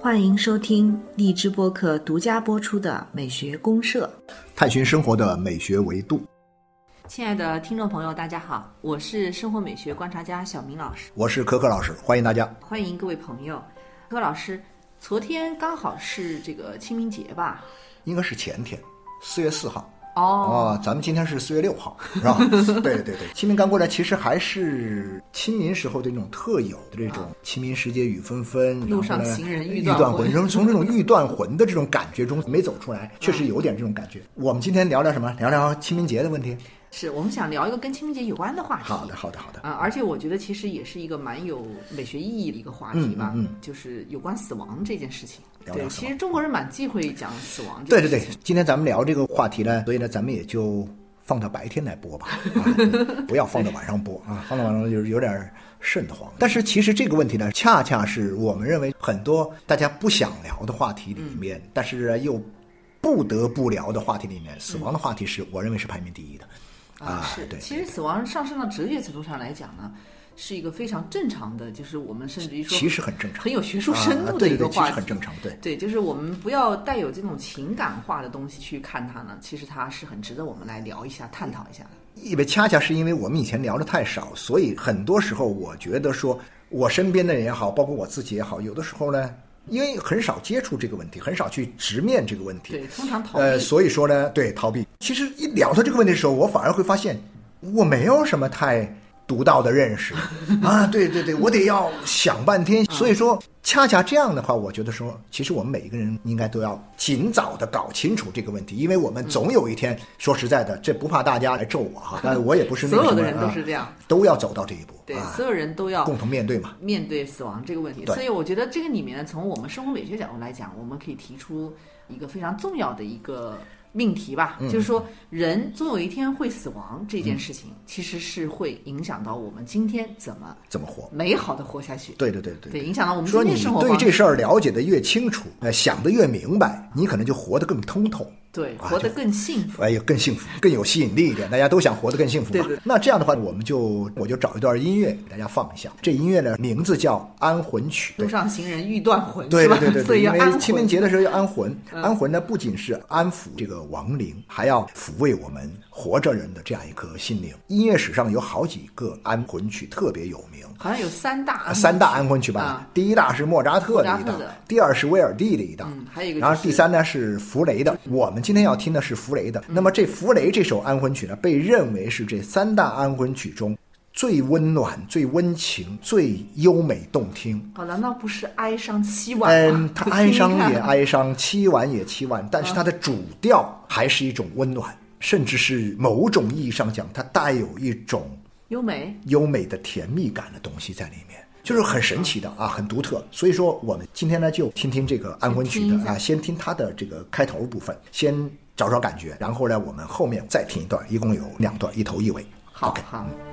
欢迎收听荔枝播客独家播出的《美学公社》，探寻生活的美学维度。亲爱的听众朋友，大家好，我是生活美学观察家小明老师，我是可可老师，欢迎大家，欢迎各位朋友。可可老师，昨天刚好是这个清明节吧？应该是前天，四月四号。哦，咱们今天是四月六号，是吧？对对对，清明刚过来，其实还是清明时候的那种特有的这种清明时节雨纷纷，路上行人欲断魂，从从这种欲断魂的这种感觉中没走出来，确实有点这种感觉。我们今天聊聊什么？聊聊清明节的问题。是我们想聊一个跟清明节有关的话题。好的，好的，好的。啊，而且我觉得其实也是一个蛮有美学意义的一个话题吧。嗯，就是有关死亡这件事情。对，其实中国人蛮忌讳讲死亡。对对对，今天咱们聊这个话题呢，所以呢，咱们也就放到白天来播吧，不要放到晚上播啊，放到晚上就是有点瘆得慌。但是其实这个问题呢，恰恰是我们认为很多大家不想聊的话题里面，但是又不得不聊的话题里面，死亡的话题是我认为是排名第一的。啊，是对。其实死亡上升到哲学程度上来讲呢，是一个非常正常的，就是我们甚至于说，其实很正常，很有学术深度的一个话题，很正常。对，对，就是我们不要带有这种情感化的东西去看它呢，其实它是很值得我们来聊一下、探讨一下的。因为恰恰是因为我们以前聊的太少，所以很多时候我觉得说，我身边的人也好，包括我自己也好，有的时候呢。因为很少接触这个问题，很少去直面这个问题，对，通常逃避。呃，所以说呢，对逃避。其实一聊到这个问题的时候，我反而会发现，我没有什么太。独到的认识 啊，对对对，我得要想半天。所以说，恰恰这样的话，我觉得说，其实我们每一个人应该都要尽早的搞清楚这个问题，因为我们总有一天，说实在的，这不怕大家来咒我哈，但我也不是所有的人都是这样，都要走到这一步，对，所有人都要共同面对嘛，面对死亡这个问题。所以我觉得这个里面呢，从我们生活美学角度来讲，我们可以提出一个非常重要的一个。命题吧，就是说，人总有一天会死亡这件事情，其实是会影响到我们今天怎么怎么活，美好的活下去。对对对对，对影响到我们今天生活。说你对这事儿了解的越清楚，呃，想的越明白，你可能就活得更通透。对，活得更幸福，哎呦，更幸福，更有吸引力一点。大家都想活得更幸福嘛。对对。那这样的话，我们就我就找一段音乐给大家放一下。这音乐的名字叫《安魂曲》。路上行人欲断魂，对对对对。因为清明节的时候要安魂，安魂呢不仅是安抚这个亡灵，还要抚慰我们活着人的这样一颗心灵。音乐史上有好几个安魂曲特别有名，好像有三大三大安魂曲吧。第一大是莫扎特的一档，第二是威尔第的一档，还有一个，然后第三呢是弗雷的。我们今天要听的是。弗雷的，那么这弗雷这首安魂曲呢，被认为是这三大安魂曲中最温暖、最温情、最优美动听。哦，难道不是哀伤凄婉嗯，它哀伤也哀伤，凄婉也凄婉，但是它的主调还是一种温暖，甚至是某种意义上讲，它带有一种优美、优美的甜蜜感的东西在里面。就是很神奇的啊，很独特。所以说，我们今天呢就听听这个安魂曲的啊，先听它的这个开头部分，先找找感觉，然后呢，我们后面再听一段，一共有两段，一头一尾。好，好。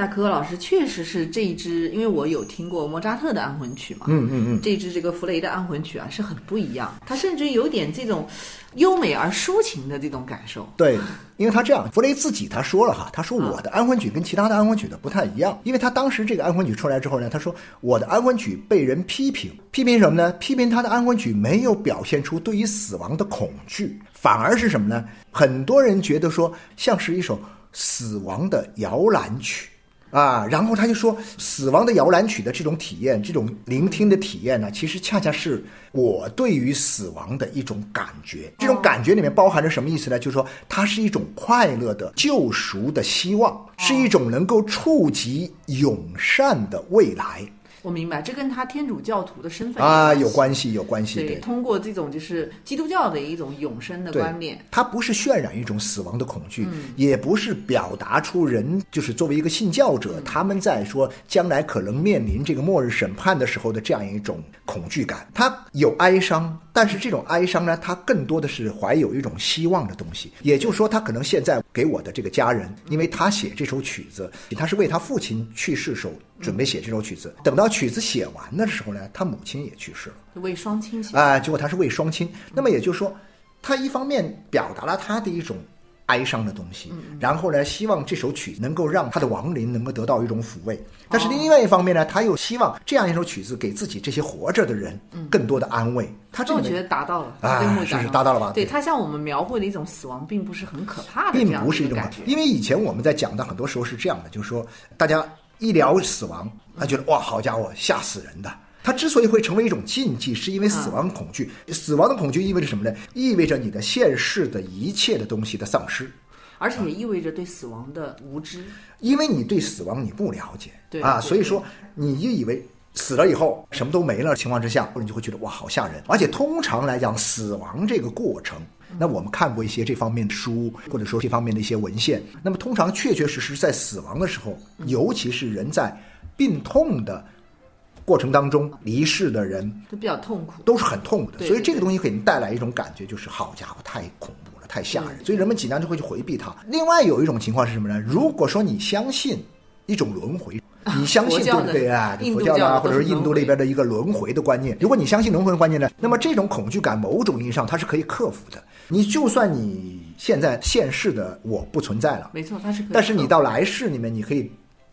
那可可老师确实是这一支，因为我有听过莫扎特的安魂曲嘛，嗯嗯嗯，这支这个弗雷的安魂曲啊是很不一样，它甚至有点这种优美而抒情的这种感受。对，因为他这样，弗雷自己他说了哈，他说我的安魂曲跟其他的安魂曲的不太一样，因为他当时这个安魂曲出来之后呢，他说我的安魂曲被人批评，批评什么呢？批评他的安魂曲没有表现出对于死亡的恐惧，反而是什么呢？很多人觉得说像是一首死亡的摇篮曲。啊，然后他就说，死亡的摇篮曲的这种体验，这种聆听的体验呢，其实恰恰是我对于死亡的一种感觉。这种感觉里面包含着什么意思呢？就是说，它是一种快乐的救赎的希望，是一种能够触及永善的未来。我明白，这跟他天主教徒的身份啊有关系，有关系。对，通过这种就是基督教的一种永生的观念，它不是渲染一种死亡的恐惧，也不是表达出人就是作为一个信教者，他们在说将来可能面临这个末日审判的时候的这样一种恐惧感。它有哀伤，但是这种哀伤呢，它更多的是怀有一种希望的东西。也就是说，他可能现在给我的这个家人，因为他写这首曲子，他是为他父亲去世时候准备写这首曲子，等到。曲子写完的时候呢，他母亲也去世了，为双亲写啊。结果他是为双亲，那么也就是说，他一方面表达了他的一种哀伤的东西，然后呢，希望这首曲子能够让他的亡灵能够得到一种抚慰。但是另外一方面呢，他又希望这样一首曲子给自己这些活着的人更多的安慰。他这我觉得达到了啊，是是达到了吧？对他向我们描绘的一种死亡，并不是很可怕的，并不是一种感觉。因为以前我们在讲的很多时候是这样的，就是说大家。一聊死亡，他觉得哇，好家伙，吓死人的。他之所以会成为一种禁忌，是因为死亡恐惧。死亡的恐惧意味着什么呢？意味着你的现世的一切的东西的丧失，而且也意味着对死亡的无知。因为你对死亡你不了解，对啊，所以说你就以为死了以后什么都没了情况之下，你就会觉得哇，好吓人。而且通常来讲，死亡这个过程。那我们看过一些这方面的书，或者说这方面的一些文献。那么通常确确实实在死亡的时候，尤其是人在病痛的过程当中离世的人，都比较痛苦，都是很痛苦的。所以这个东西给人带来一种感觉，就是好家伙，太恐怖了，太吓人。所以人们尽量就会去回避它。另外有一种情况是什么呢？如果说你相信一种轮回。你相信 对不对啊？佛教啊，或者说印度那边的一个轮回的观念。如果你相信轮回的观念呢，那么这种恐惧感，某种意义上它是可以克服的。你就算你现在现世的我不存在了，没错，它是。但是你到来世里面，你可以。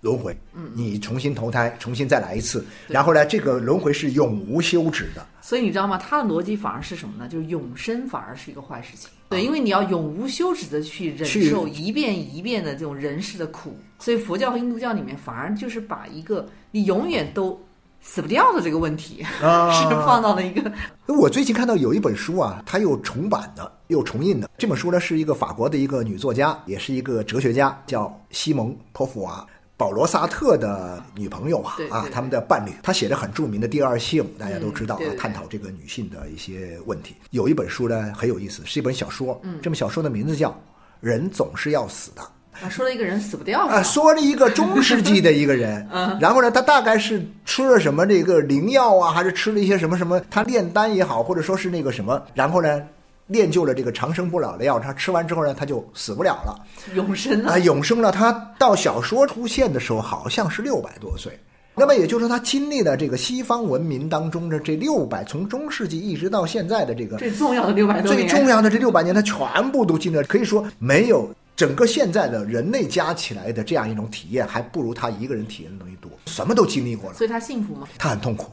轮回，嗯，你重新投胎，重新再来一次，然后呢，这个轮回是永无休止的。所以你知道吗？他的逻辑反而是什么呢？就是永生反而是一个坏事情。对，因为你要永无休止的去忍受一遍一遍的这种人世的苦。所以佛教和印度教里面反而就是把一个你永远都死不掉的这个问题，是放到了一个。我最近看到有一本书啊，它又重版的，又重印的。这本书呢是一个法国的一个女作家，也是一个哲学家，叫西蒙·波伏娃。保罗·萨特的女朋友啊，啊，他们的伴侣，他写的很著名的《第二性》，大家都知道啊，探讨这个女性的一些问题。有一本书呢很有意思，是一本小说，这本小说的名字叫《人总是要死的》。啊，说了一个人死不掉啊，说了一个中世纪的一个人，然后呢，他大概是吃了什么这个灵药啊，还是吃了一些什么什么，他炼丹也好，或者说是那个什么，然后呢。练就了这个长生不老的药，他吃完之后呢，他就死不了了，永生啊，永生了。他到小说出现的时候，好像是六百多岁。那么也就是说，他经历了这个西方文明当中的这六百，从中世纪一直到现在的这个最重要的六百多年，最重要的这六百年，他全部都经历了。可以说，没有整个现在的人类加起来的这样一种体验，还不如他一个人体验的东西多。什么都经历过了，所以他幸福吗？他很痛苦。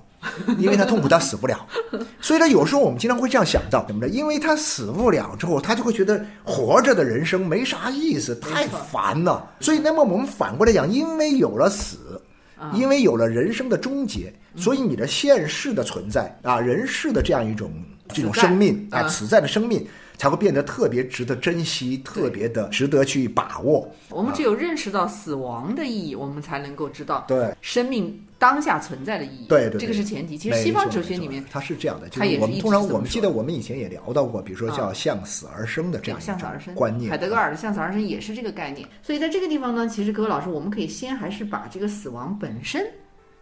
因为他痛苦，他死不了，所以呢，有时候我们经常会这样想到什么呢？因为他死不了之后，他就会觉得活着的人生没啥意思，太烦了。所以，那么我们反过来讲，因为有了死，因为有了人生的终结，所以你的现世的存在啊，人世的这样一种这种生命啊，此在的生命。才会变得特别值得珍惜，特别的值得去把握。我们只有认识到死亡的意义，我们才能够知道对生命当下存在的意义。对对，这个是前提。其实西方哲学里面它是这样的，它也我们通常我们记得我们以前也聊到过，比如说叫向死而生的这样向死而生观念。海德格尔的向死而生也是这个概念。所以在这个地方呢，其实各位老师，我们可以先还是把这个死亡本身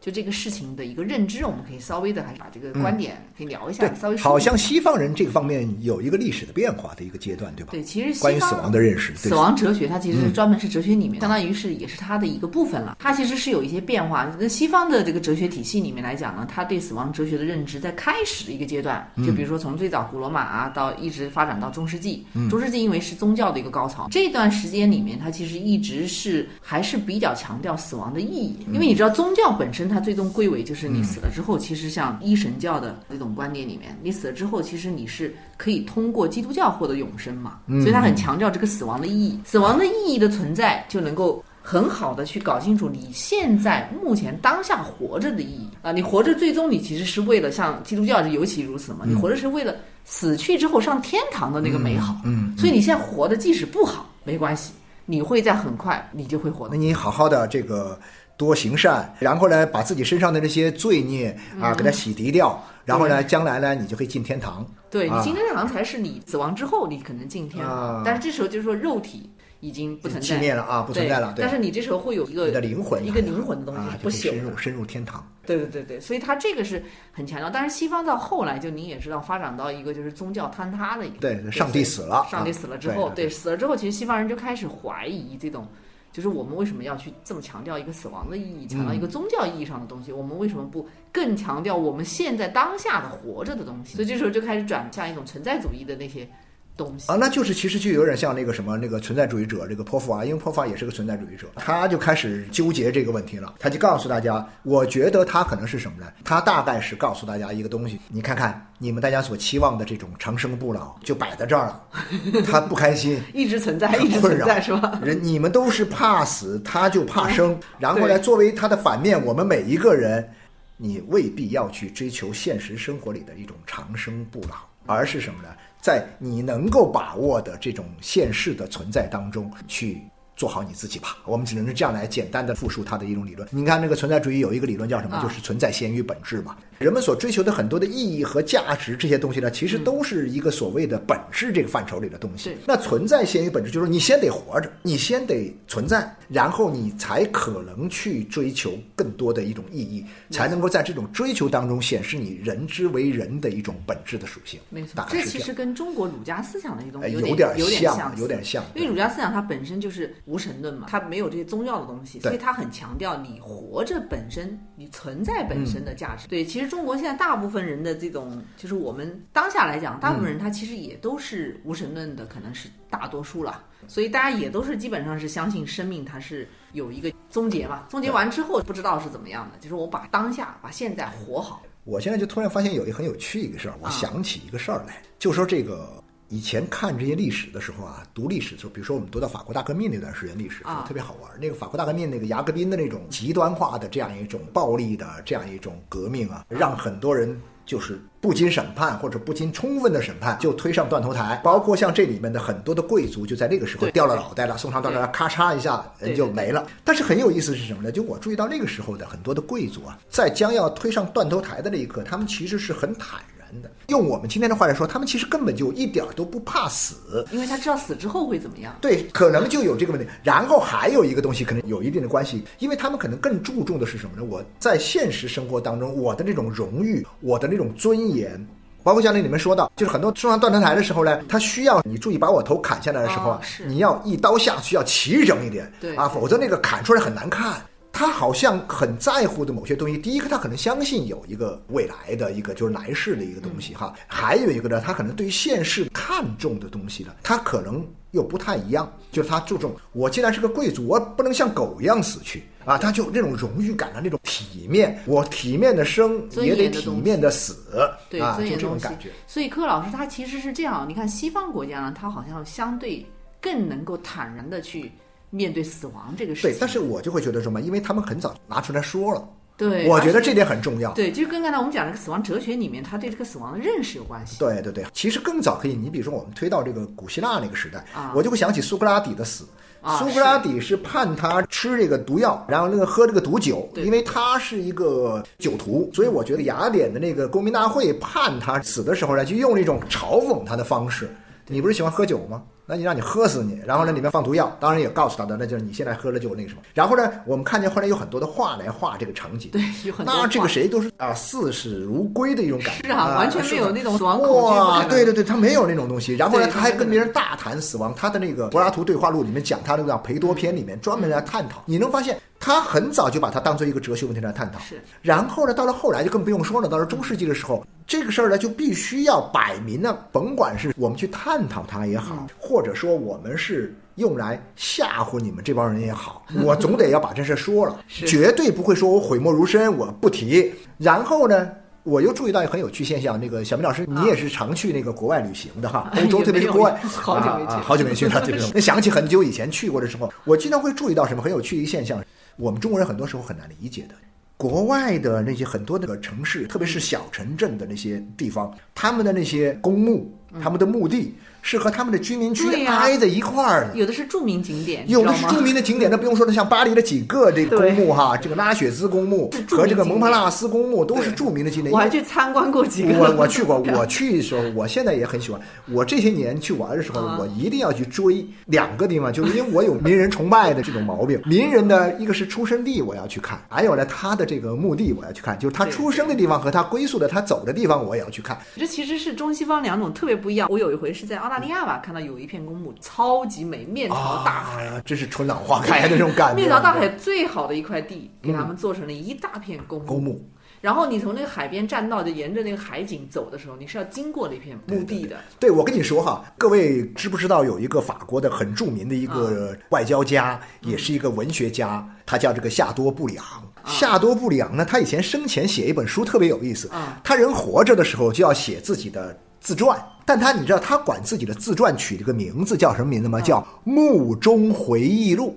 就这个事情的一个认知，我们可以稍微的还是把这个观点可以聊一下，对，稍微好像西方人这个方面有一个历史的变化的一个阶段，对吧？对，其实关于死亡的认识，死亡哲学它其实是专门是哲学里面，相当于是也是它的一个部分了。它其实是有一些变化。跟西方的这个哲学体系里面来讲呢，它对死亡哲学的认知在开始的一个阶段，就比如说从最早古罗马啊，到一直发展到中世纪。中世纪因为是宗教的一个高潮，这段时间里面，它其实一直是还是比较强调死亡的意义，因为你知道宗教本身它最终归为就是你死了之后，其实像一神教的这种观念里面，你死了之后，其实你是可以通过基督教获得永生嘛，所以它很强调这个死亡的意义，死亡的意义的存在就能够很好的去搞清楚你现在目前当下活着的意义。啊，你活着最终你其实是为了像基督教是尤其如此嘛，你活着是为了死去之后上天堂的那个美好，嗯，所以你现在活的即使不好没关系，你会在很快你就会活那你好好的这个。多行善，然后呢，把自己身上的这些罪孽啊，给它洗涤掉，然后呢，将来呢，你就可以进天堂。对你进天堂才是你死亡之后你可能进天堂，但是这时候就是说肉体已经不存在，灭了啊，不存在了。但是你这时候会有一个你的灵魂，一个灵魂的东西不朽，深入深入天堂。对对对对，所以他这个是很强调。但是西方到后来，就你也知道，发展到一个就是宗教坍塌的一个，对，上帝死了，上帝死了之后，对死了之后，其实西方人就开始怀疑这种。就是我们为什么要去这么强调一个死亡的意义，强调一个宗教意义上的东西？我们为什么不更强调我们现在当下的活着的东西？所以这时候就开始转向一种存在主义的那些。东西啊，那就是其实就有点像那个什么那个存在主义者，这个泼妇啊，因为泼妇啊也是个存在主义者，他就开始纠结这个问题了。他就告诉大家，我觉得他可能是什么呢？他大概是告诉大家一个东西，你看看你们大家所期望的这种长生不老就摆在这儿了，他不开心，一直存在，一直存在是吧？人你们都是怕死，他就怕生，然后呢，作为他的反面，我们每一个人，你未必要去追求现实生活里的一种长生不老，而是什么呢？在你能够把握的这种现世的存在当中去。做好你自己吧，我们只能是这样来简单的复述它的一种理论。你看那个存在主义有一个理论叫什么？就是存在先于本质嘛。人们所追求的很多的意义和价值这些东西呢，其实都是一个所谓的本质这个范畴里的东西。那存在先于本质，就是你先得活着，你先得存在，然后你才可能去追求更多的一种意义，才能够在这种追求当中显示你人之为人的一种本质的属性。没错，这其实跟中国儒家思想的一种有点有点像，有点像。因为儒家思想它本身就是。无神论嘛，它没有这些宗教的东西，所以它很强调你活着本身、你存在本身的价值。对，其实中国现在大部分人的这种，就是我们当下来讲，大部分人他其实也都是无神论的，可能是大多数了。所以大家也都是基本上是相信生命它是有一个终结嘛，终结完之后不知道是怎么样的，就是我把当下、把现在活好。我现在就突然发现有一个很有趣一个事儿，我想起一个事儿来，就说这个。以前看这些历史的时候啊，读历史的时候，比如说我们读到法国大革命那段时间历史，特别好玩。那个法国大革命，那个雅各宾的那种极端化的这样一种暴力的这样一种革命啊，让很多人就是不经审判或者不经充分的审判就推上断头台。包括像这里面的很多的贵族，就在那个时候掉了脑袋了，送上断头台，咔嚓一下人就没了。但是很有意思是什么呢？就我注意到那个时候的很多的贵族啊，在将要推上断头台的那一刻，他们其实是很坦然。用我们今天的话来说，他们其实根本就一点都不怕死，因为他知道死之后会怎么样。对，可能就有这个问题。然后还有一个东西，可能有一定的关系，因为他们可能更注重的是什么呢？我在现实生活当中，我的那种荣誉，我的那种尊严，包括像那里面说到，就是很多送上断头台的时候呢，他需要你注意把我头砍下来的时候啊，你要一刀下去要齐整一点，对啊，否则那个砍出来很难看。他好像很在乎的某些东西，第一个他可能相信有一个未来的一个就是来世的一个东西哈，还有一个呢，他可能对于现世看重的东西呢，他可能又不太一样，就是他注重我既然是个贵族，我不能像狗一样死去啊，他就那种荣誉感的那种体面，我体面的生也得体面的死，对啊，就这种感觉。所以柯老师他其实是这样，你看西方国家呢，他好像相对更能够坦然的去。面对死亡这个事情，对，但是我就会觉得什么？因为他们很早拿出来说了，对，我觉得这点很重要。对，就跟刚才我们讲那个死亡哲学里面，他对这个死亡的认识有关系。对对对，其实更早可以，你比如说我们推到这个古希腊那个时代，我就会想起苏格拉底的死。苏格拉底是判他吃这个毒药，然后那个喝这个毒酒，因为他是一个酒徒，所以我觉得雅典的那个公民大会判他死的时候呢，就用了一种嘲讽他的方式。你不是喜欢喝酒吗？那你让你喝死你，然后呢里面放毒药，当然也告诉他的，那就是你现在喝了就那个什么。然后呢，我们看见后来有很多的画来画这个场景，对，有很多那这个谁都是啊视死如归的一种感觉，是啊，完全没有那种死亡恐惧。不哇，对对对，他没有那种东西。然后呢，他还跟别人大谈死亡。他的那个柏拉图对话录里面讲他那个培多篇里面专门来探讨。你能发现，他很早就把它当做一个哲学问题来探讨。是。然后呢，到了后来就更不用说了。到了中世纪的时候，这个事儿呢就必须要摆明了，甭管是我们去探讨它也好，或者说我们是。用来吓唬你们这帮人也好，我总得要把这事说了，绝对不会说我讳莫如深，我不提。然后呢，我又注意到一个很有趣现象，那个小明老师，你也是常去那个国外旅行的哈，欧洲特别是国外，好久没去好久没去了。那想起很久以前去过的时候，我经常会注意到什么很有趣的一个现象，我们中国人很多时候很难理解的。国外的那些很多那个城市，特别是小城镇的那些地方，他们的那些公墓，他们的墓地是和他们的居民区挨在一块儿的。有的是著名景点，有的是著名的景点，那不用说了，像巴黎的几个这个公墓哈，这个拉雪兹公墓和这个蒙帕纳斯公墓都是著名的景点。我还去参观过几个。我我去过，我去的时候，我现在也很喜欢。我这些年去玩的时候，啊我一定要去追两个地方，就是因为我有名人崇拜的这种毛病。名人的一个是出生地，我要去看；还有呢，他的这个墓地我要去看，就是他出生的地方和他归宿的他走的地方，我也要去看。这其实是中西方两种特别不一样。我有一回是在澳大利亚吧，看到有一片公墓超级美，面朝大海，啊，真是春暖花开的那种感觉。面朝大海最好的一块地，给他们做成了一大片公墓。公墓。然后你从那个海边栈道，就沿着那个海景走的时候，你是要经过那片墓地的。对，我跟你说哈，各位知不知道有一个法国的很著名的一个外交家，也是一个文学家，他叫这个夏多布里昂。夏多布里昂呢，他以前生前写一本书特别有意思啊，他人活着的时候就要写自己的自传，但他你知道他管自己的自传取了个名字叫什么名字吗？叫《墓中回忆录》。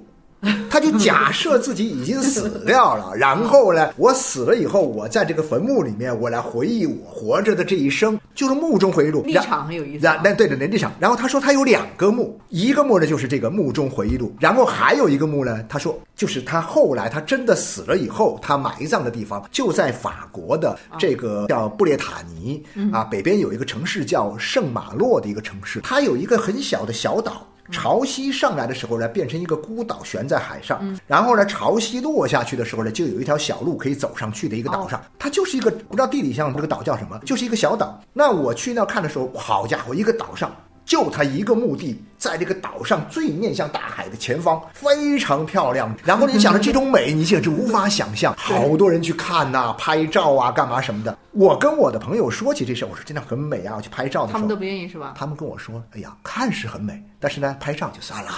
他就假设自己已经死掉了，然后呢，我死了以后，我在这个坟墓里面，我来回忆我活着的这一生，就是墓中回忆录。立场很有意思啊然那对的，那，立场。然后他说他有两个墓，一个墓呢就是这个墓中回忆录，然后还有一个墓呢，他说就是他后来他真的死了以后，他埋葬的地方就在法国的这个叫布列塔尼啊，北边有一个城市叫圣马洛的一个城市，它有一个很小的小岛。潮汐上来的时候呢，变成一个孤岛悬在海上，然后呢，潮汐落下去的时候呢，就有一条小路可以走上去的一个岛上，它就是一个不知道地理上这个岛叫什么，就是一个小岛。那我去那看的时候，好家伙，一个岛上就它一个墓地，在这个岛上最面向大海的前方，非常漂亮。然后你想着这种美，你简直无法想象。好多人去看呐、拍照啊，干嘛什么的。我跟我的朋友说起这事儿，我说真的很美啊，我去拍照的时候，他们都不愿意是吧？他们跟我说：“哎呀，看是很美，但是呢，拍照就算了，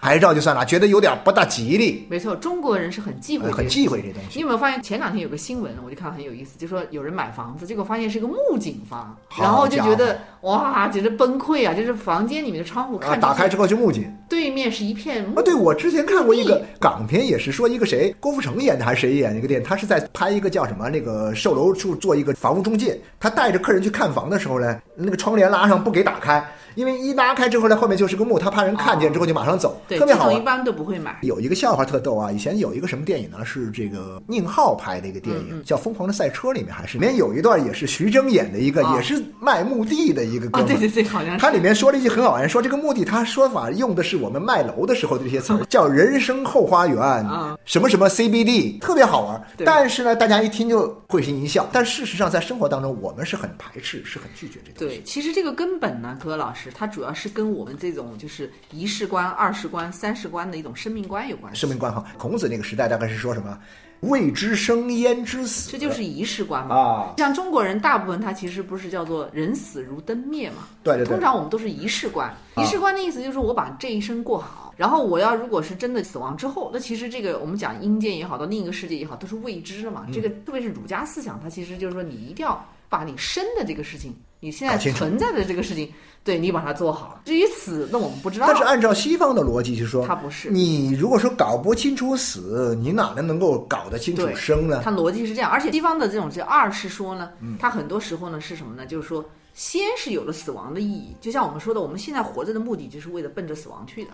拍照就算了，觉得有点不大吉利，没错，中国人是很忌讳这个呃很忌讳这东西。你有没有发现前两天有个新闻，我就看到很有意思，就说有人买房子，结果发现是个木景房，然后就觉得哇，简直崩溃啊！就是房间里面的窗户啊，看打开之后就木槿对面是一片木啊！对，我之前看过一个港片，也是说一个谁，郭富城演的还是谁演的一个电影，他是在拍一个叫什么那个售楼处做一个房屋中介，他带着客人去看房的时候呢，那个窗帘拉上不给打开，因为一拉开之后呢，后面就是个墓，他怕人看见之后就马上走，对，特别好玩一。般都不会买。有一个笑话特逗啊！以前有一个什么电影呢？是这个宁浩拍的一个电嗯影，叫《疯狂的赛车》，里面还是里面有一段也是徐峥演的一个，啊也是卖墓地的一个哥啊，们儿。对对对，好像是。他里面说了一句很好玩，说这个墓地，他说法用的是我们卖楼的时候的这些词儿，叫“人生后花园”，啊什么什么 CBD，特别好玩。对但是呢，大家一听就会心一笑。但事实上，在生活当中，我们是很排斥，是很拒绝这东西。对，其实这个根本呢，柯老师，它主要是跟我们这种就是一世观、二世观、三世观的一种生命观有关系。生命观哈，孔子那个时代大概是说什么？未知生焉知死？这就是仪式观嘛。啊，像中国人大部分他其实不是叫做人死如灯灭嘛，对对对通常我们都是仪式观。啊仪式观的意思就是我把这一生过好，然后我要如果是真的死亡之后，那其实这个我们讲阴间也好，到另一个世界也好，都是未知的嘛。嗯这个特别是儒家思想，它其实就是说你一定要把你生的这个事情，你现在存在的这个事情，对你把它做好。至于死，那我们不知道。但是按照西方的逻辑，去说，它不是你如果说搞不清楚死，你哪能能够搞得清楚生呢？它逻辑是这样，而且西方的这种这二是说呢，嗯它很多时候呢是什么呢？就是说，先是有了死亡的意义，就像我们说的，我们现在活着的目的就是为了奔着死亡去的。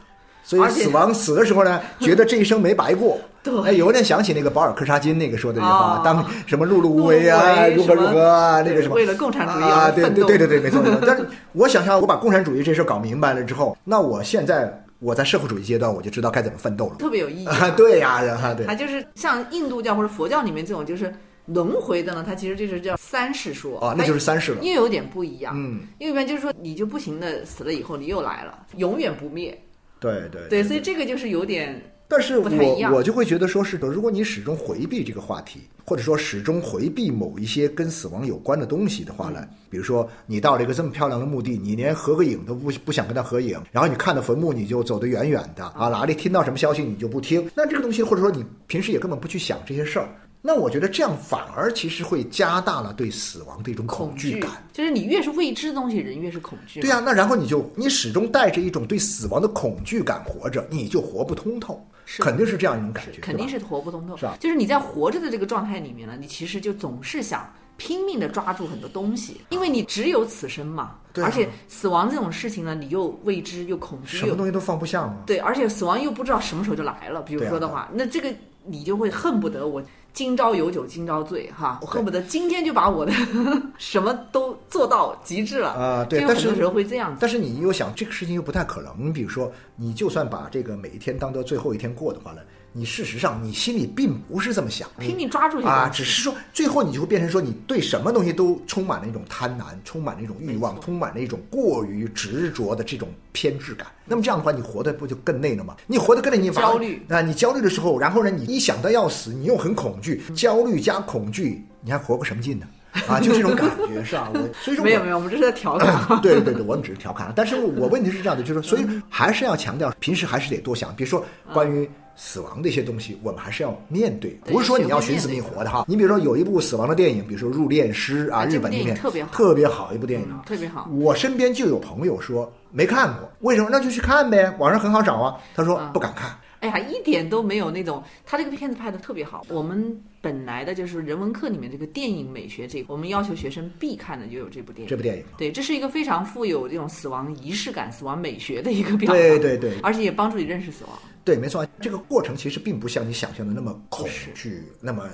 所以死亡死的时候呢，觉得这一生没白过。对，哎，有点想起那个保尔柯察金那个说的那句话，哦当什么碌碌无为啊，如何如何啊，那个什么。为了共产主义啊，对。对对对对，没错没错。但是我想象，我把共产主义这事儿搞明白了之后，那我现在我在社会主义阶段，我就知道该怎么奋斗了。特别有意义。啊，对呀，然后对它，就是像印度教或者佛教里面这种就是轮回的呢，它其实就是叫三世说啊，那就是三世了它。又有点不一样。嗯，因为一般就是说你就不行的死了以后你又来了，永远不灭。对对对，所以这个就是有点但是不太一样。我我就会觉得说是的，如果你始终回避这个话题，或者说始终回避某一些跟死亡有关的东西的话呢，比如说你到了一个这么漂亮的墓地，你连合个影都不不想跟他合影，然后你看到坟墓你就走得远远的啊，哪里听到什么消息你就不听，那这个东西或者说你平时也根本不去想这些事儿，那我觉得这样反而其实会加大了对死亡的一种恐恐惧感。就是你越是未知的东西，人越是恐惧。对呀、那然后你就你始终带着一种对死亡的恐惧感活着，你就活不通透，是肯定是这样一种感觉，肯定是活不通透。是吧就是你在活着的这个状态里面呢，你其实就总是想拼命的抓住很多东西，因为你只有此生嘛。对啊而且死亡这种事情呢，你又未知又恐惧，又什么东西都放不下嘛。对，而且死亡又不知道什么时候就来了。比如说的话，那这个你就会恨不得我今朝有酒今朝醉哈，我恨不得今天就把我的 什么都做到极致了啊对但是就有很多时候会这样子。但是你又想，这个事情又不太可能。你比如说，你就算把这个每一天当做最后一天过的话呢，你事实上你心里并不是这么想，拼命抓住啊，只是说最后你就会变成说，你对什么东西都充满了一种贪婪，充满了一种欲望充满了一种过于执着的这种偏执感。那么这样的话，你活得不就更累了吗？你活得更累，你焦虑啊，你焦虑的时候，然后呢，你一想到要死，你又很恐惧，焦虑加恐惧，你还活个什么劲呢？啊，就这种感觉是吧？我所以说没有没有，我们这是在调侃。对对对，我们只是调侃。但是我问题是这样的，就是说，所以还是要强调，平时还是得多想，比如说关于死亡的一些东西，我们还是要面对，不是说你要寻死觅活的哈。你比如说有一部死亡的电影，比如说《入殓师》啊，日本那边电影特别好特别好一部电影嗯。特别好。我身边就有朋友说没看过，为什么？那就去看呗，网上很好找啊。他说嗯不敢看。哎呀，一点都没有那种，他这个片子拍的特别好。我们本来的就是人文课里面这个电影美学这个，我们要求学生必看的就有这部电影。这部电影，对，这是一个非常富有这种死亡仪式感、死亡美学的一个表达，对对对而且也帮助你认识死亡。对，没错，这个过程其实并不像你想象的那么恐惧，那么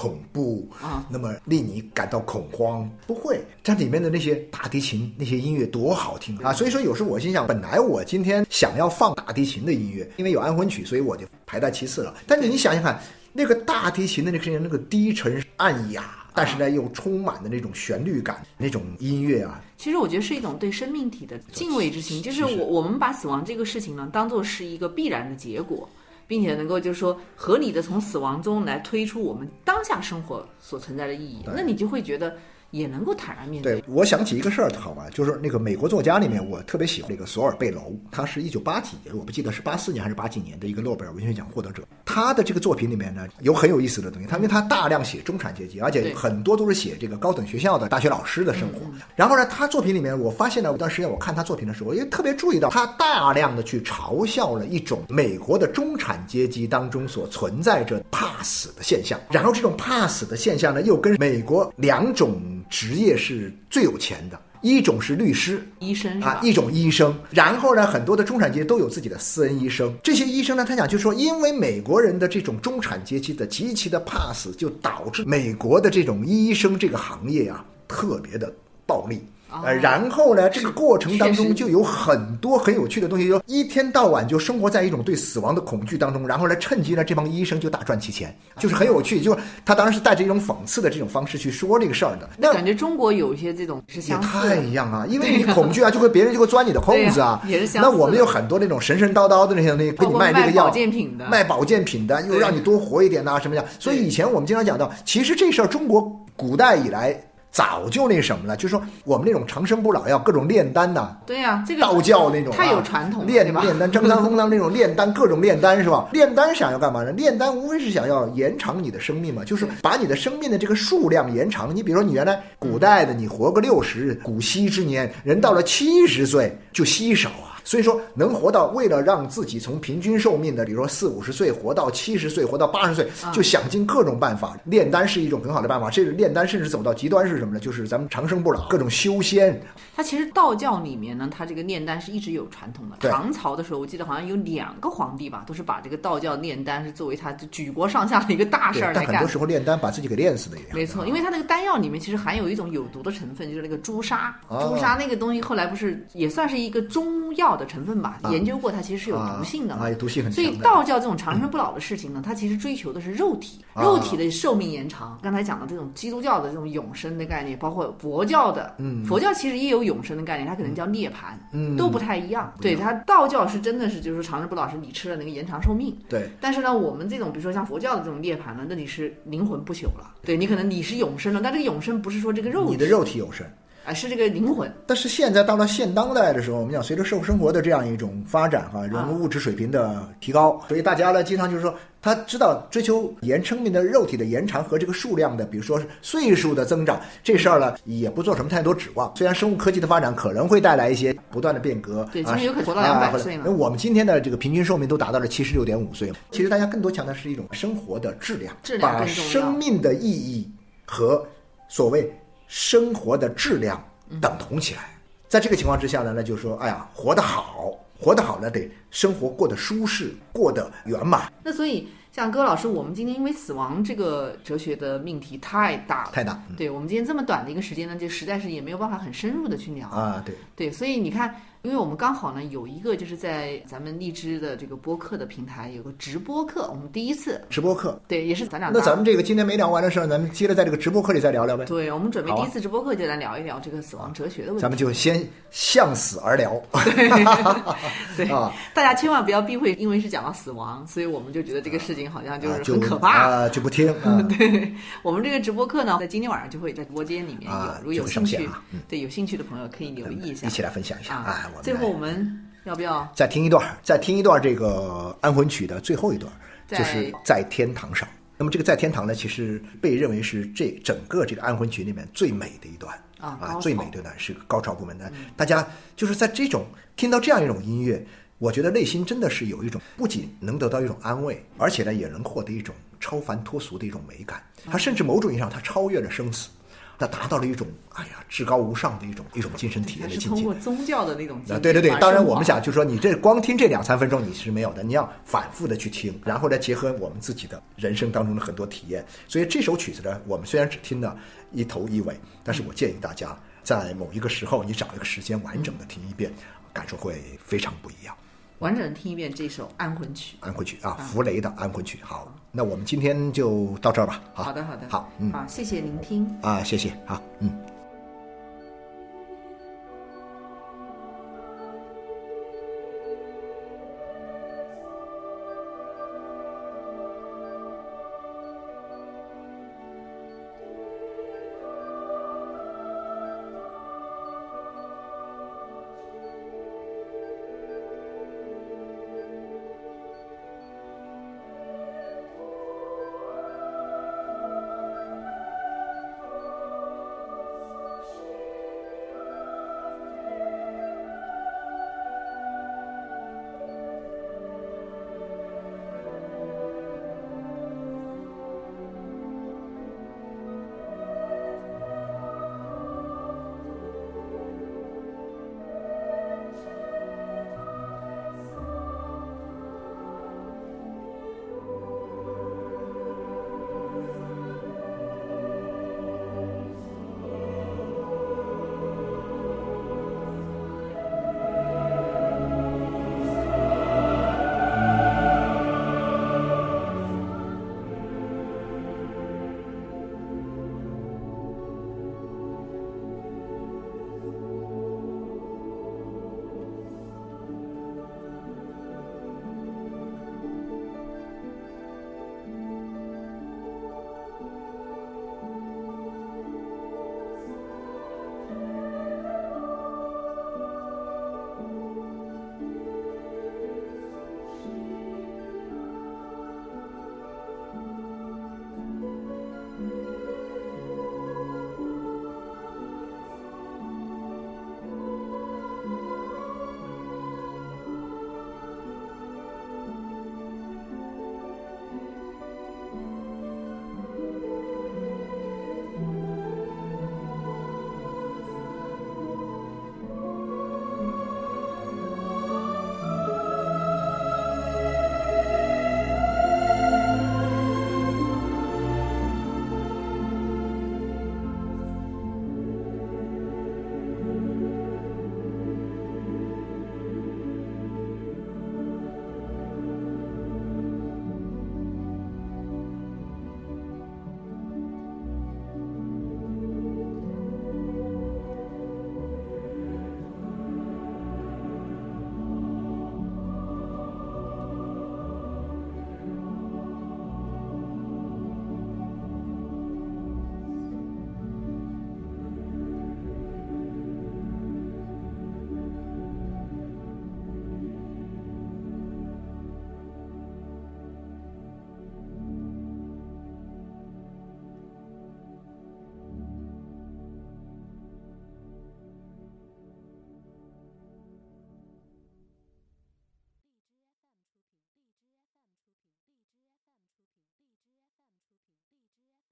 恐怖啊，那么令你感到恐慌。不会，它里面的那些大提琴那些音乐多好听啊！所以说，有时候我心想，本来我今天想要放大提琴的音乐，因为有安魂曲，所以我就排在其次了。但是你想想看，那个大提琴的那个声音，那个低沉暗哑。但是呢，又充满的那种旋律感，那种音乐啊，其实我觉得是一种对生命体的敬畏之情，就是是我我们把死亡这个事情呢，当做是一个必然的结果，并且能够就是说合理的从死亡中来推出我们当下生活所存在的意义，那你就会觉得也能够坦然面对，我想起一个事儿，好吧，就是那个美国作家里面，我特别喜欢那个索尔贝楼，他是一九八几年，我不记得是八四年还是八几年的一个诺贝尔文学奖获得者。他的这个作品里面呢，有很有意思的东西，他因为他大量写中产阶级，而且很多都是写这个高等学校的大学老师的生活。然后呢，他作品里面，我发现呢，有段时间我看他作品的时候，也特别注意到，他大量的去嘲笑了一种美国的中产阶级当中所存在着怕死的现象。然后这种怕死的现象呢，又跟美国两种职业是最有钱的。一种是律师医生，？啊一种医生，然后呢，很多的中产阶级都有自己的私人医生。这些医生呢，他讲就是说，因为美国人的这种中产阶级的极其的怕死，就导致美国的这种医生这个行业啊，特别的暴利。呃，然后呢，这个过程当中就有很多很有趣的东西，就一天到晚就生活在一种对死亡的恐惧当中，然后呢，趁机呢，这帮医生就大赚其钱，就是很有趣。就是他当然是带着一种讽刺的这种方式去说这个事儿的。那感觉中国有一些这种是也相太，一样啊，因为你恐惧啊，就会别人就会钻你的空子啊。也是相那我们有很多那种神神叨叨的那些东西，给你卖这个药、保健品的，卖保健品的，又让你多活一点呐、什么样。所以以前我们经常讲到，其实这事儿中国古代以来早就那什么了，就是说我们那种长生不老药，各种炼丹呐、对呀、这个道教那种、啊、太有传统了，炼？炼丹、张三丰当那种炼丹，各种炼丹是吧？炼丹想要干嘛呢？炼丹无非是想要延长你的生命嘛，就是把你的生命的这个数量延长。你比如说，你原来古代的你活个六十，古稀之年，人到了七十岁就稀少啊。所以说能活到为了让自己从平均寿命的，比如说四五十岁活到七十岁，活到八十岁，就想尽各种办法。炼丹是一种很好的办法，这个炼丹甚至走到极端是什么呢？就是咱们长生不老，各种修仙。它其实道教里面呢，它这个炼丹是一直有传统的。唐朝的时候，我记得好像有两个皇帝吧，都是把这个道教炼丹是作为他举国上下的一个大事儿来干。但很多时候炼丹把自己给炼死的也。没错，因为它那个丹药里面其实含有一种有毒的成分，就是那个朱砂。朱砂那个东西后来不是也算是一个中药的成分吧？研究过，它其实是有毒性的。啊，有毒性很强。所以道教这种长生不老的事情呢，它其实追求的是肉体，肉体的寿命延长。刚才讲的这种基督教的这种永生的概念，包括佛教的，嗯，佛教其实也有永生的概念，它可能叫涅槃，嗯，都不太一样。对它道教是真的是就是长生不老，是你吃了那个延长寿命。对。但是呢，我们这种比如说像佛教的这种涅槃呢，那你是灵魂不朽了。对你可能你是永生了，但这个永生不是说这个肉体，你的肉体永生。啊，是这个灵魂。但是现在到了现当代的时候，我们讲随着社会生活的这样一种发展哈，人物质水平的提高，所以大家呢经常就是说，他知道追求延生命的肉体的延长和这个数量的，比如说岁数的增长这事儿呢，也不做什么太多指望。虽然生物科技的发展可能会带来一些不断的变革，对，其实有可能活到两百岁那我们今天的这个平均寿命都达到了七十六点五岁。其实大家更多强调是一种生活的质量，质量把生命的意义和所谓生活的质量。等同起来，在这个情况之下呢，那就是说，哎呀，活得好，活得好呢，得生活过得舒适，过得圆满。那所以，像戈老师，我们今天因为死亡这个哲学的命题太大了，太大，对我们今天这么短的一个时间呢，就实在是也没有办法很深入的去聊啊。对对，所以你看。因为我们刚好呢有一个就是在咱们荔枝的这个播客的平台有个直播课，我们第一次直播课，对，也是咱俩。那咱们这个今天没聊完的事儿，咱们接着在这个直播课里再聊聊呗。对，我们准备第一次直播课就来聊一聊这个死亡哲学的问题。咱们就先向死而聊。对啊，大家千万不要避讳，因为是讲到死亡，所以我们就觉得这个事情好像就是很可怕啊，就不听。啊 对我们这个直播课呢，在今天晚上就会在直播间里面有，如果有兴趣，对有兴趣的朋友可以留意一下，一起来分享一下啊。最后我们。要不要再听一段？再听一段这个安魂曲的最后一段，就是在天堂上。那么这个在天堂呢，其实被认为是这整个这个安魂曲里面最美的一段啊啊，最美的段是个高潮部分的。大家就是在这种听到这样一种音乐，我觉得内心真的是有一种不仅能得到一种安慰，而且呢也能获得一种超凡脱俗的一种美感。它甚至某种意义上，它超越了生死。那达到了一种哎呀至高无上的一种一种精神体验的境界。通过宗教的那种。啊，对对对，当然我们想就是说，你这光听这两三分钟你是没有的，你要反复的去听，然后再结合我们自己的人生当中的很多体验。所以这首曲子呢，我们虽然只听了一头一尾，但是我建议大家在某一个时候，你找一个时间完整的听一遍，感受会非常不一样。完整的听一遍这首安魂曲。安魂曲啊，弗雷的安魂曲。好。那我们今天就到这儿吧。好的，好的，好，嗯，好，谢谢聆听。啊，谢谢，好，嗯。